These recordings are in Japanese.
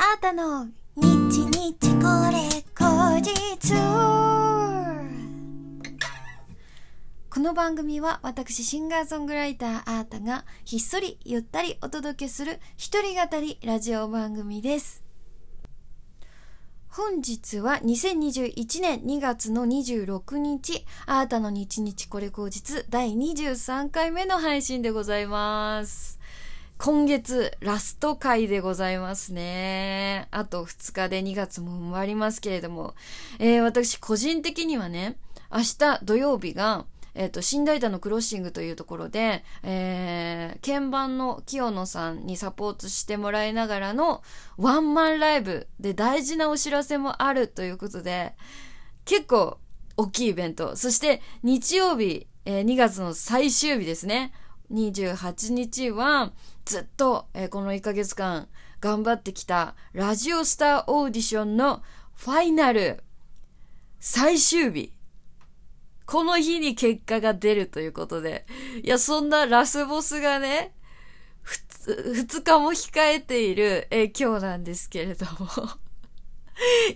あーたの日日これ後日この番組は私シンガーソングライターあーたがひっそりゆったりお届けする一人語りラジオ番組です本日は2021年2月の26日、あーたの日日これ後日第23回目の配信でございます。今月ラスト回でございますね。あと2日で2月も終わりますけれども、えー私個人的にはね、明日土曜日が、えっ、と、新大田のクロッシングというところで、えー、鍵盤の清野さんにサポートしてもらいながらのワンマンライブで大事なお知らせもあるということで、結構大きいイベント。そして日曜日、えー2月の最終日ですね。28日はずっと、えーこの1ヶ月間頑張ってきたラジオスターオーディションのファイナル最終日。この日に結果が出るということで。いや、そんなラスボスがね、ふつ、二日も控えている、え今日なんですけれども。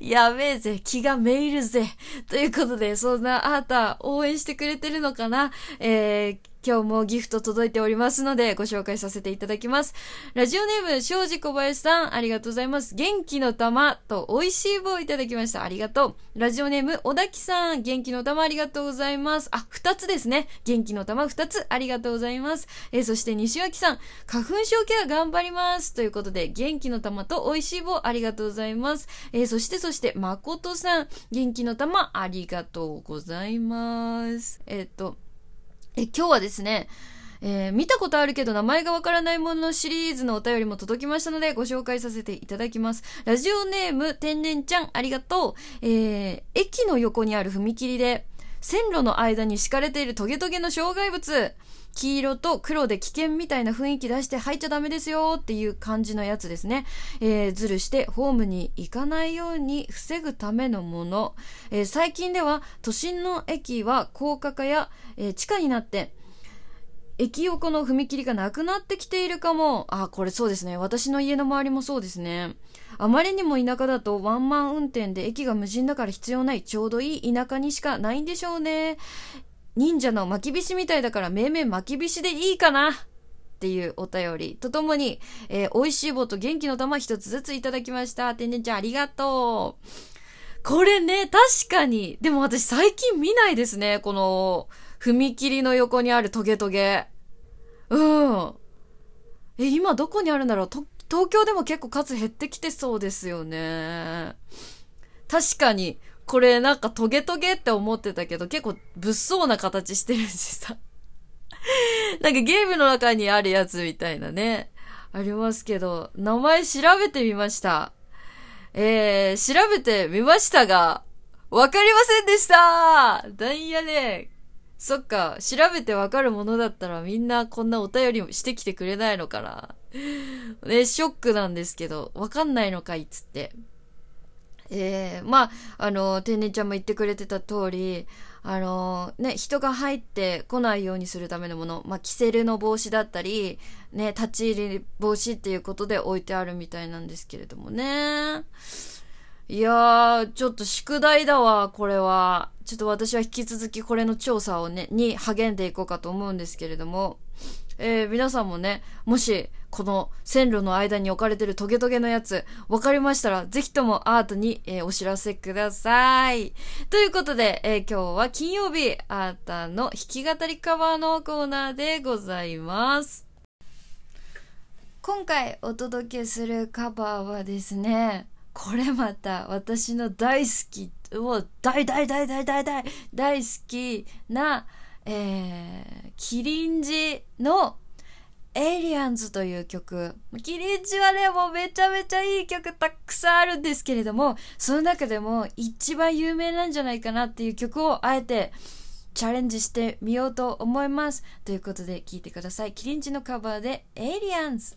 やべえぜ、気がめいるぜ。ということで、そんなあーた応援してくれてるのかな？えー、今日もギフト届いておりますので、ご紹介させていただきます。ラジオネーム、庄司小林さん、ありがとうございます。元気の玉と美味しい棒いただきました。ありがとう。ラジオネーム、小滝さん、元気の玉ありがとうございます。あ、二つですね。元気の玉二つありがとうございます。えーそして西脇さん、花粉症ケア頑張ります。ということで、元気の玉と美味しい棒ありがとうございます。えーそしてそして、誠さん、元気の玉ありがとうございます。えーっと、え、今日はですね、えー見たことあるけど名前がわからないもののシリーズのお便りも届きましたのでご紹介させていただきます。ラジオネーム天然ちゃんありがとう。えー駅の横にある踏切で線路の間に敷かれているトゲトゲの障害物。黄色と黒で危険みたいな雰囲気出して入っちゃダメですよっていう感じのやつですね。えー、ずるしてホームに行かないように防ぐためのもの。えー最近では都心の駅は高架化や、えー地下になって駅横の踏切がなくなってきているかも。あ、これそうですね。私の家の周りもそうですね。あまりにも田舎だとワンマン運転で駅が無人だから必要ないちょうどいい田舎にしかないんでしょうね。忍者の巻き菱みたいだから命名巻き菱でいいかなっていうお便りとともに、えー美味しい棒と元気の玉一つずついただきました。てんねんちゃんありがとう。これね、確かに。でも私最近見ないですね。この、踏切の横にあるトゲトゲ。うん。え、今どこにあるんだろう？と東京でも結構数減ってきてそうですよね。確かに、これなんかトゲトゲって思ってたけど、結構物騒な形してるしさ。なんかゲームの中にあるやつみたいなね。ありますけど、名前調べてみました。えー、調べてみましたが、わかりませんでしたなんやねそっか、調べてわかるものだったらみんなこんなお便りしてきてくれないのかな。ね、ショックなんですけど、わかんないのかいっつって。えー、まあ、あの、天然ちゃんも言ってくれてた通り、あの、ね、人が入ってこないようにするためのもの、まあ、キセルの帽子だったり、ね、立ち入り防止っていうことで置いてあるみたいなんですけれどもね。いやー、ちょっと宿題だわ、これは。ちょっと私は引き続きこれの調査をね、に励んでいこうかと思うんですけれども。えー、皆さんもね、もし、この線路の間に置かれてるトゲトゲのやつ、わかりましたら、ぜひともアートに、えーお知らせください。ということで、えー今日は金曜日、アータの弾き語りカバーのコーナーでございます。今回お届けするカバーはですね、これまた私の大好き、もう大大大大大大大好きな、えー、キリンジのエイリアンズという曲。キリンジはね、もうめちゃめちゃいい曲たくさんあるんですけれども、その中でも一番有名なんじゃないかなっていう曲をあえてチャレンジしてみようと思います。ということで聴いてください。キリンジのカバーでエイリアンズ。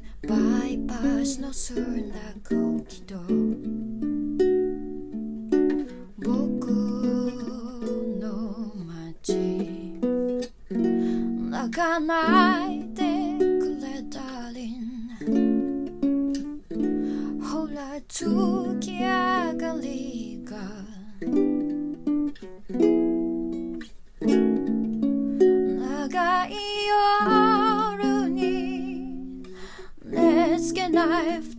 バイパスの澄んだ空気と。僕の街。泣かないでくれたりんほらつ life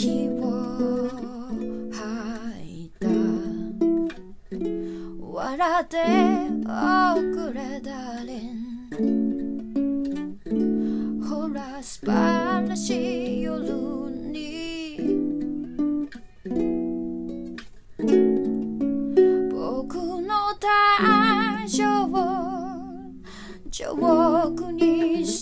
息を吐いた。笑っておくれダーリン。ほら素晴らしい夜に。僕の誕生を上空にし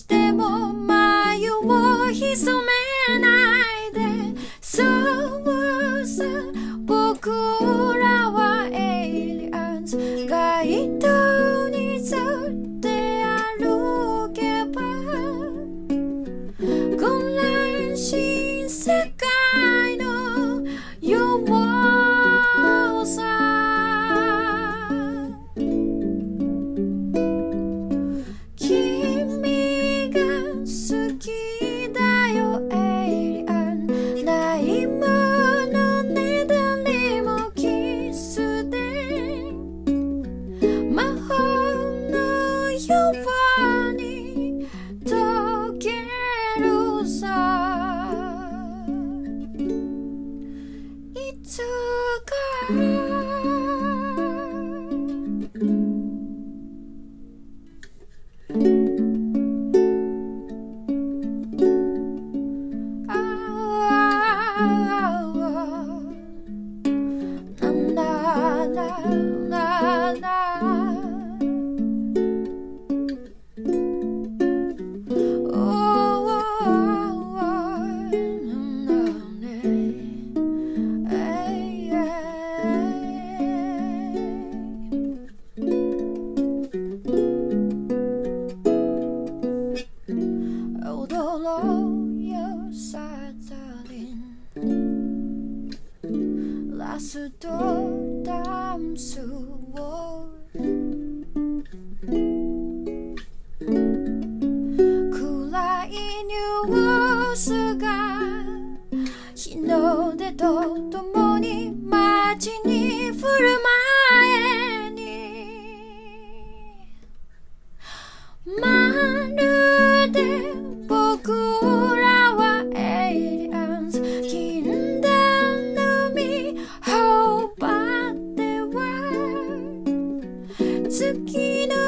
No. 月の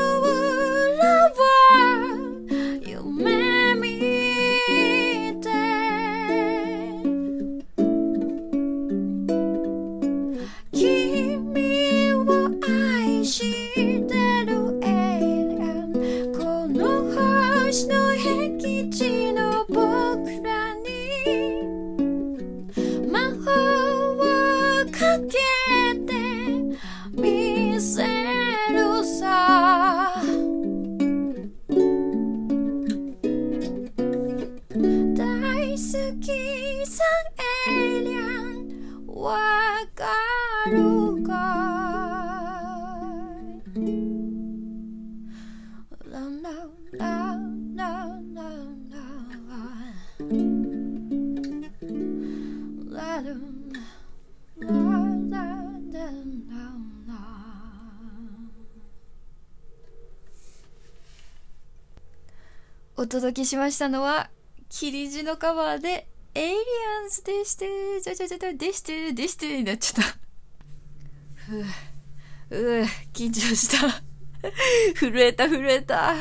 お届けしましたのは、キリジのカバーで、エイリアンズでして、じゃじゃじゃじゃ、でして、でして、になっちゃった。ふう、う、緊張した。震えた、震えた。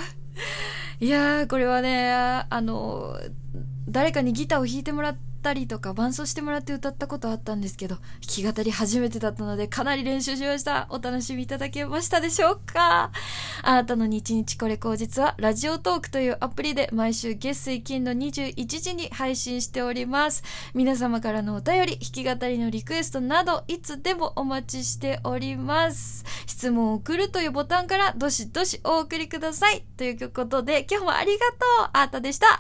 いやー、これはね、あの、誰かにギターを弾いてもらってたりとか伴奏してもらって歌ったことあったんですけど弾き語り初めてだったのでかなり練習しました。お楽しみいただけましたでしょうか。あなたの日日これ口実はラジオトークというアプリで毎週月水金の21時に配信しております。皆様からのお便り弾き語りのリクエストなどいつでもお待ちしております。質問を送るというボタンからどしどしお送りください。ということで今日もありがとう。あーたでした。